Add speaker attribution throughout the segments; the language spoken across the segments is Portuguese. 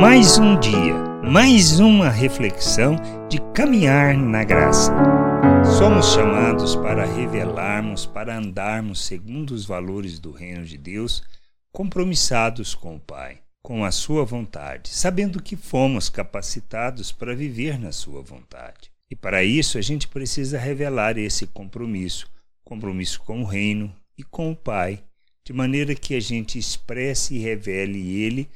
Speaker 1: Mais um dia, mais uma reflexão de caminhar na graça. Somos chamados para revelarmos, para andarmos segundo os valores do reino de Deus, compromissados com o Pai, com a Sua vontade, sabendo que fomos capacitados para viver na Sua vontade. E para isso a gente precisa revelar esse compromisso compromisso com o reino e com o Pai, de maneira que a gente expresse e revele Ele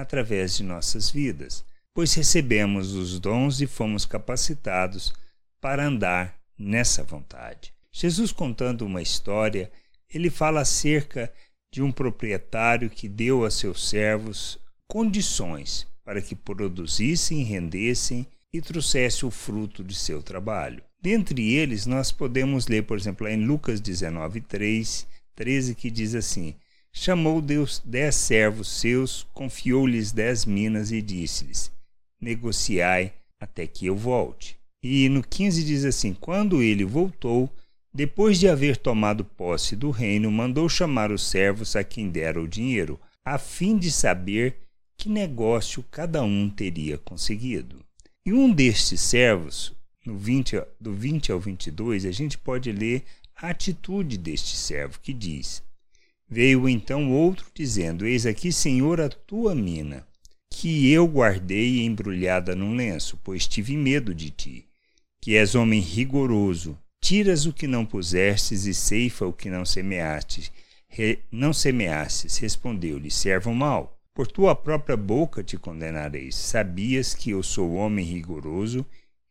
Speaker 1: através de nossas vidas, pois recebemos os dons e fomos capacitados para andar nessa vontade. Jesus contando uma história, ele fala acerca de um proprietário que deu a seus servos condições para que produzissem, rendessem e trouxesse o fruto de seu trabalho. Dentre eles, nós podemos ler, por exemplo, em Lucas 19, 3, 13, que diz assim: Chamou Deus dez servos seus, confiou-lhes dez minas e disse-lhes: Negociai até que eu volte. E no 15 diz assim: Quando ele voltou, depois de haver tomado posse do reino, mandou chamar os servos a quem dera o dinheiro, a fim de saber que negócio cada um teria conseguido. E um destes servos, no 20, do 20 ao 22, a gente pode ler a atitude deste servo, que diz: Veio então outro, dizendo: Eis aqui, Senhor, a tua mina, que eu guardei embrulhada num lenço, pois tive medo de ti, que és homem rigoroso, tiras o que não pusestes e ceifa o que não semeastes. Re, não semeastes, respondeu-lhe, servo mau. Por tua própria boca te condenareis. Sabias que eu sou homem rigoroso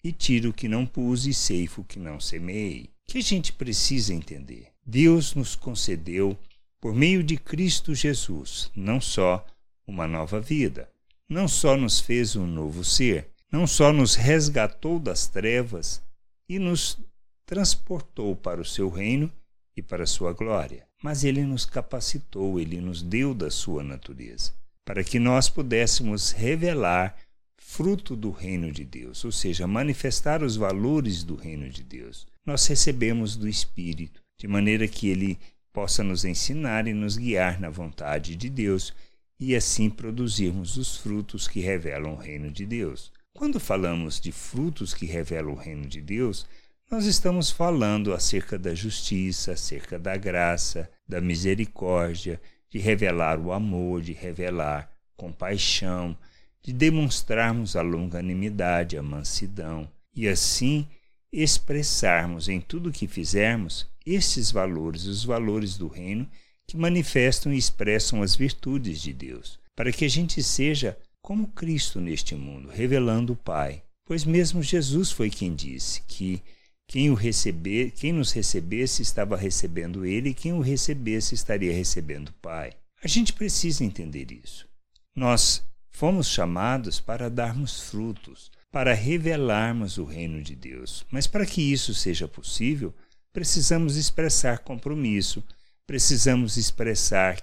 Speaker 1: e tiro o que não pus e ceifo o que não semeei. Que a gente precisa entender. Deus nos concedeu, por meio de Cristo Jesus, não só uma nova vida, não só nos fez um novo ser, não só nos resgatou das trevas e nos transportou para o seu reino e para a sua glória, mas ele nos capacitou, ele nos deu da sua natureza para que nós pudéssemos revelar fruto do reino de Deus, ou seja, manifestar os valores do reino de Deus. Nós recebemos do Espírito, de maneira que ele possa nos ensinar e nos guiar na vontade de Deus e assim produzirmos os frutos que revelam o reino de Deus. Quando falamos de frutos que revelam o reino de Deus, nós estamos falando acerca da justiça, acerca da graça, da misericórdia, de revelar o amor, de revelar compaixão, de demonstrarmos a longanimidade, a mansidão e assim expressarmos em tudo o que fizermos estes valores, os valores do reino que manifestam e expressam as virtudes de Deus, para que a gente seja como Cristo neste mundo, revelando o Pai. Pois mesmo Jesus foi quem disse que quem o receber, quem nos recebesse estava recebendo ele, e quem o recebesse estaria recebendo o Pai. A gente precisa entender isso. Nós fomos chamados para darmos frutos, para revelarmos o reino de Deus. Mas para que isso seja possível, precisamos expressar compromisso, precisamos expressar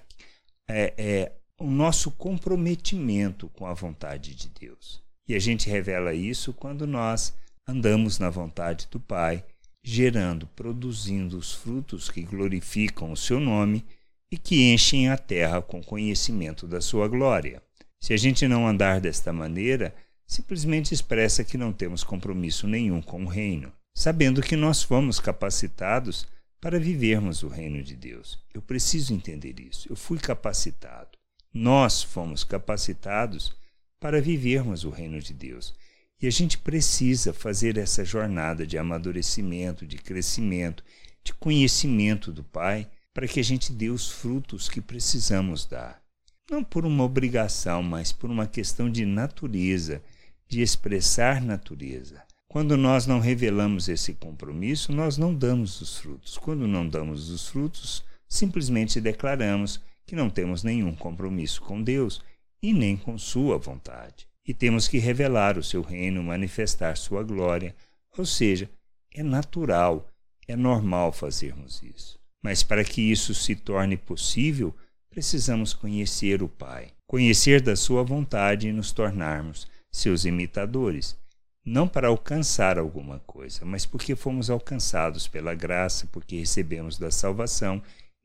Speaker 1: é, é, o nosso comprometimento com a vontade de Deus. E a gente revela isso quando nós andamos na vontade do Pai, gerando, produzindo os frutos que glorificam o seu nome e que enchem a terra com conhecimento da sua glória. Se a gente não andar desta maneira, simplesmente expressa que não temos compromisso nenhum com o reino, sabendo que nós fomos capacitados para vivermos o reino de Deus. Eu preciso entender isso. Eu fui capacitado. Nós fomos capacitados para vivermos o reino de Deus. E a gente precisa fazer essa jornada de amadurecimento, de crescimento, de conhecimento do Pai, para que a gente dê os frutos que precisamos dar. Não por uma obrigação, mas por uma questão de natureza, de expressar natureza. Quando nós não revelamos esse compromisso, nós não damos os frutos. Quando não damos os frutos, simplesmente declaramos que não temos nenhum compromisso com Deus e nem com Sua vontade e temos que revelar o seu reino, manifestar sua glória. Ou seja, é natural, é normal fazermos isso. Mas para que isso se torne possível, precisamos conhecer o Pai, conhecer da sua vontade e nos tornarmos seus imitadores, não para alcançar alguma coisa, mas porque fomos alcançados pela graça, porque recebemos da salvação,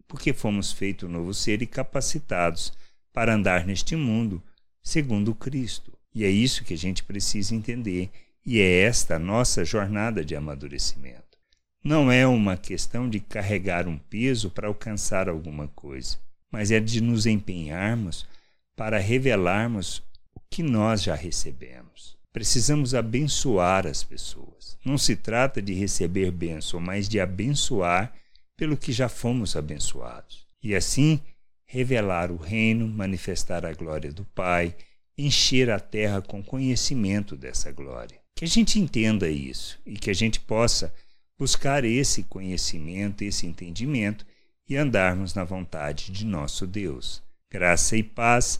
Speaker 1: porque fomos feitos novo ser e capacitados para andar neste mundo segundo Cristo. E é isso que a gente precisa entender, e é esta a nossa jornada de amadurecimento. Não é uma questão de carregar um peso para alcançar alguma coisa, mas é de nos empenharmos para revelarmos que nós já recebemos. Precisamos abençoar as pessoas. Não se trata de receber bênção, mas de abençoar pelo que já fomos abençoados. E assim, revelar o reino, manifestar a glória do Pai, encher a terra com conhecimento dessa glória. Que a gente entenda isso e que a gente possa buscar esse conhecimento, esse entendimento e andarmos na vontade de nosso Deus. Graça e paz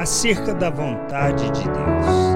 Speaker 1: acerca da vontade de Deus.